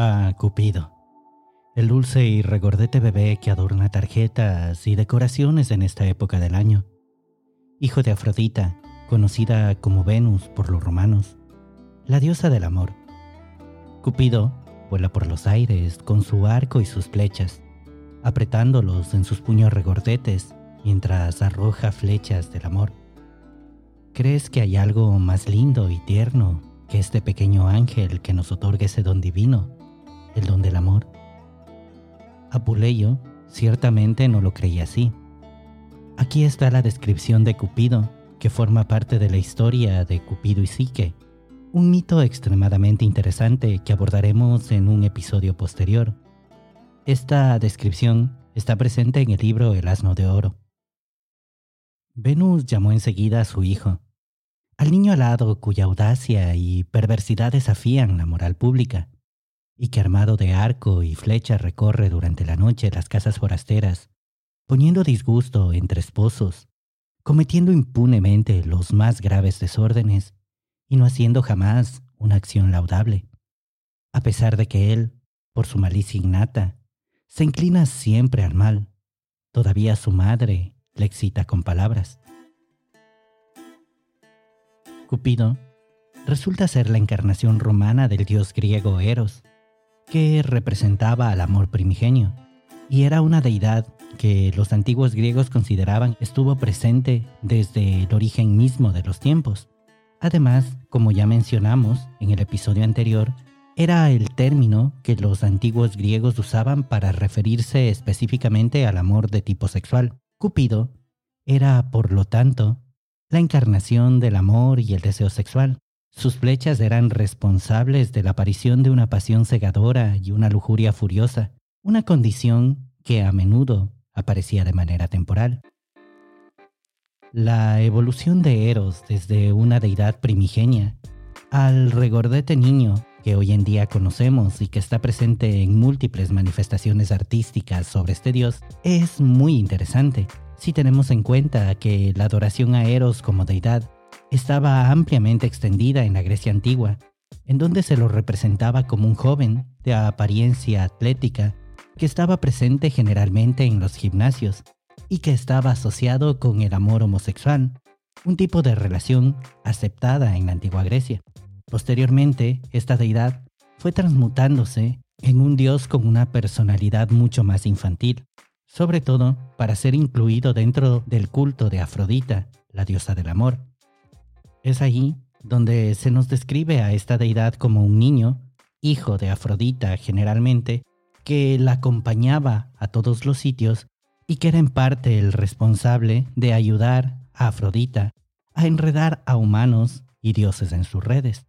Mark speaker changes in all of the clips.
Speaker 1: Ah, Cupido. El dulce y regordete bebé que adorna tarjetas y decoraciones en esta época del año. Hijo de Afrodita, conocida como Venus por los romanos, la diosa del amor. Cupido vuela por los aires con su arco y sus flechas, apretándolos en sus puños regordetes mientras arroja flechas del amor. ¿Crees que hay algo más lindo y tierno que este pequeño ángel que nos otorga ese don divino? El don del amor. Apuleyo ciertamente no lo creía así. Aquí está la descripción de Cupido, que forma parte de la historia de Cupido y Psique, un mito extremadamente interesante que abordaremos en un episodio posterior. Esta descripción está presente en el libro El asno de oro. Venus llamó enseguida a su hijo, al niño alado cuya audacia y perversidad desafían la moral pública y que armado de arco y flecha recorre durante la noche las casas forasteras, poniendo disgusto entre esposos, cometiendo impunemente los más graves desórdenes y no haciendo jamás una acción laudable, a pesar de que él, por su malicia innata, se inclina siempre al mal, todavía su madre le excita con palabras. Cupido resulta ser la encarnación romana del dios griego Eros, que representaba al amor primigenio, y era una deidad que los antiguos griegos consideraban estuvo presente desde el origen mismo de los tiempos. Además, como ya mencionamos en el episodio anterior, era el término que los antiguos griegos usaban para referirse específicamente al amor de tipo sexual. Cupido era, por lo tanto, la encarnación del amor y el deseo sexual. Sus flechas eran responsables de la aparición de una pasión cegadora y una lujuria furiosa, una condición que a menudo aparecía de manera temporal. La evolución de Eros desde una deidad primigenia al regordete niño que hoy en día conocemos y que está presente en múltiples manifestaciones artísticas sobre este dios es muy interesante si tenemos en cuenta que la adoración a Eros como deidad estaba ampliamente extendida en la Grecia antigua, en donde se lo representaba como un joven de apariencia atlética que estaba presente generalmente en los gimnasios y que estaba asociado con el amor homosexual, un tipo de relación aceptada en la antigua Grecia. Posteriormente, esta deidad fue transmutándose en un dios con una personalidad mucho más infantil, sobre todo para ser incluido dentro del culto de Afrodita, la diosa del amor. Es ahí donde se nos describe a esta deidad como un niño, hijo de Afrodita generalmente, que la acompañaba a todos los sitios y que era en parte el responsable de ayudar a Afrodita a enredar a humanos y dioses en sus redes.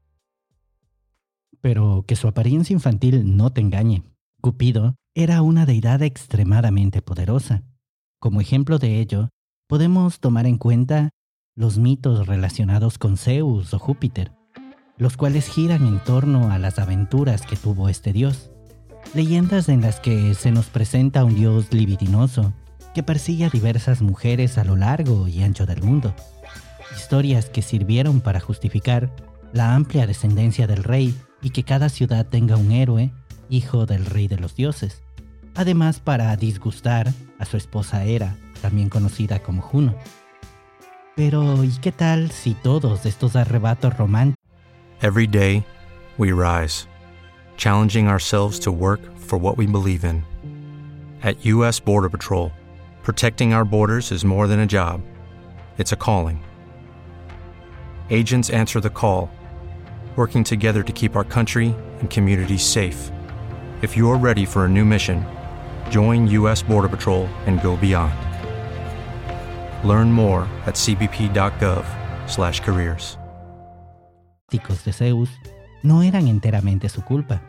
Speaker 1: Pero que su apariencia infantil no te engañe. Cupido era una deidad extremadamente poderosa. Como ejemplo de ello, podemos tomar en cuenta los mitos relacionados con Zeus o Júpiter, los cuales giran en torno a las aventuras que tuvo este dios. Leyendas en las que se nos presenta un dios libidinoso que persigue a diversas mujeres a lo largo y ancho del mundo. Historias que sirvieron para justificar la amplia descendencia del rey y que cada ciudad tenga un héroe, hijo del rey de los dioses. Además para disgustar a su esposa Hera, también conocida como Juno. Pero ¿y qué tal si todos estos arrebatos románticos?
Speaker 2: Every day, we rise, challenging ourselves to work for what we believe in. At U.S. Border Patrol, protecting our borders is more than a job, it's a calling. Agents answer the call, working together to keep our country and communities safe. If you're ready for a new mission, join U.S. Border Patrol and go beyond. Learn more at cbp.gov/careers.
Speaker 1: de Zeus no eran enteramente su culpa,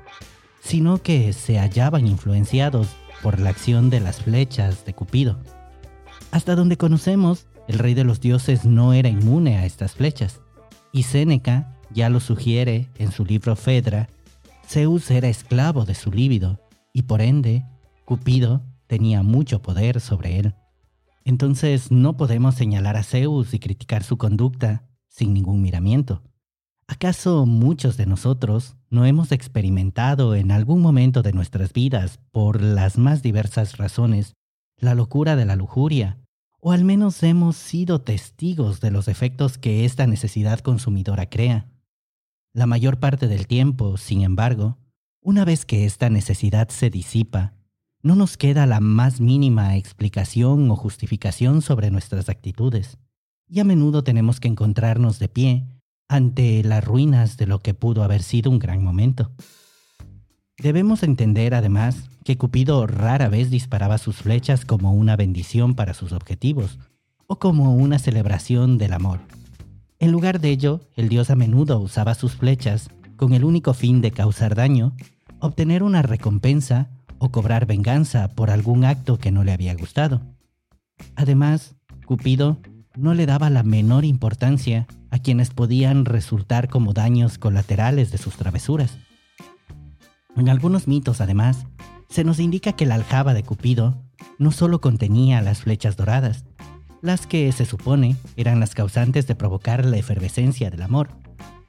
Speaker 1: sino que se hallaban influenciados por la acción de las flechas de Cupido. Hasta donde conocemos, el rey de los dioses no era inmune a estas flechas, y Séneca ya lo sugiere en su libro Fedra, Zeus era esclavo de su líbido, y por ende, Cupido tenía mucho poder sobre él. Entonces no podemos señalar a Zeus y criticar su conducta sin ningún miramiento. ¿Acaso muchos de nosotros no hemos experimentado en algún momento de nuestras vidas, por las más diversas razones, la locura de la lujuria? O al menos hemos sido testigos de los efectos que esta necesidad consumidora crea. La mayor parte del tiempo, sin embargo, una vez que esta necesidad se disipa, no nos queda la más mínima explicación o justificación sobre nuestras actitudes, y a menudo tenemos que encontrarnos de pie ante las ruinas de lo que pudo haber sido un gran momento. Debemos entender además que Cupido rara vez disparaba sus flechas como una bendición para sus objetivos o como una celebración del amor. En lugar de ello, el dios a menudo usaba sus flechas con el único fin de causar daño, obtener una recompensa o cobrar venganza por algún acto que no le había gustado. Además, Cupido no le daba la menor importancia a quienes podían resultar como daños colaterales de sus travesuras. En algunos mitos, además, se nos indica que la aljaba de Cupido no solo contenía las flechas doradas, las que se supone eran las causantes de provocar la efervescencia del amor,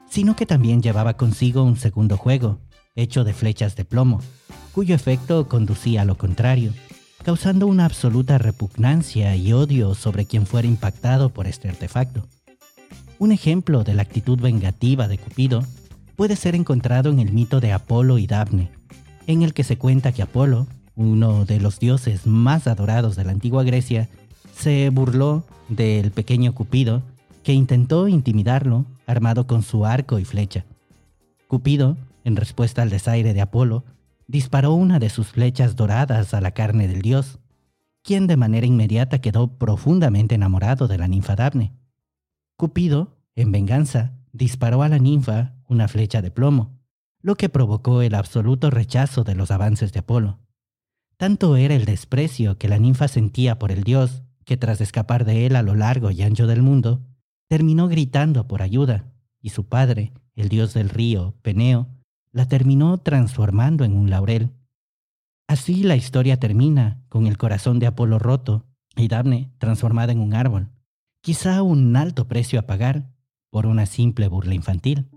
Speaker 1: sino que también llevaba consigo un segundo juego, hecho de flechas de plomo, cuyo efecto conducía a lo contrario, causando una absoluta repugnancia y odio sobre quien fuera impactado por este artefacto. Un ejemplo de la actitud vengativa de Cupido puede ser encontrado en el mito de Apolo y Dafne, en el que se cuenta que Apolo, uno de los dioses más adorados de la antigua Grecia, se burló del pequeño Cupido, que intentó intimidarlo armado con su arco y flecha. Cupido, en respuesta al desaire de Apolo, disparó una de sus flechas doradas a la carne del dios, quien de manera inmediata quedó profundamente enamorado de la ninfa Dafne. Cupido, en venganza, disparó a la ninfa una flecha de plomo, lo que provocó el absoluto rechazo de los avances de Apolo. Tanto era el desprecio que la ninfa sentía por el dios, que tras escapar de él a lo largo y ancho del mundo, terminó gritando por ayuda, y su padre, el dios del río, Peneo, la terminó transformando en un laurel. Así la historia termina con el corazón de Apolo roto y Dafne transformada en un árbol, quizá un alto precio a pagar por una simple burla infantil.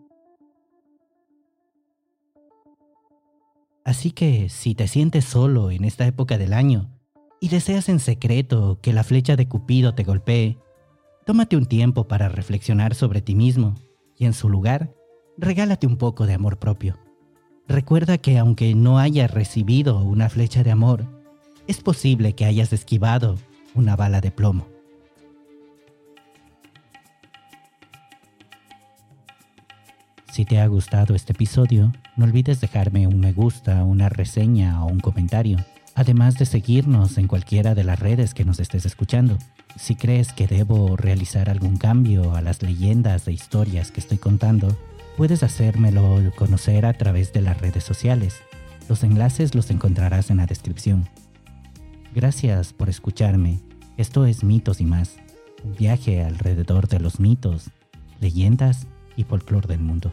Speaker 1: Así que si te sientes solo en esta época del año y deseas en secreto que la flecha de Cupido te golpee, tómate un tiempo para reflexionar sobre ti mismo y en su lugar, regálate un poco de amor propio. Recuerda que aunque no hayas recibido una flecha de amor, es posible que hayas esquivado una bala de plomo. Si te ha gustado este episodio, no olvides dejarme un me gusta, una reseña o un comentario, además de seguirnos en cualquiera de las redes que nos estés escuchando. Si crees que debo realizar algún cambio a las leyendas e historias que estoy contando, puedes hacérmelo conocer a través de las redes sociales. Los enlaces los encontrarás en la descripción. Gracias por escucharme. Esto es Mitos y más, un viaje alrededor de los mitos, leyendas y folclore del mundo.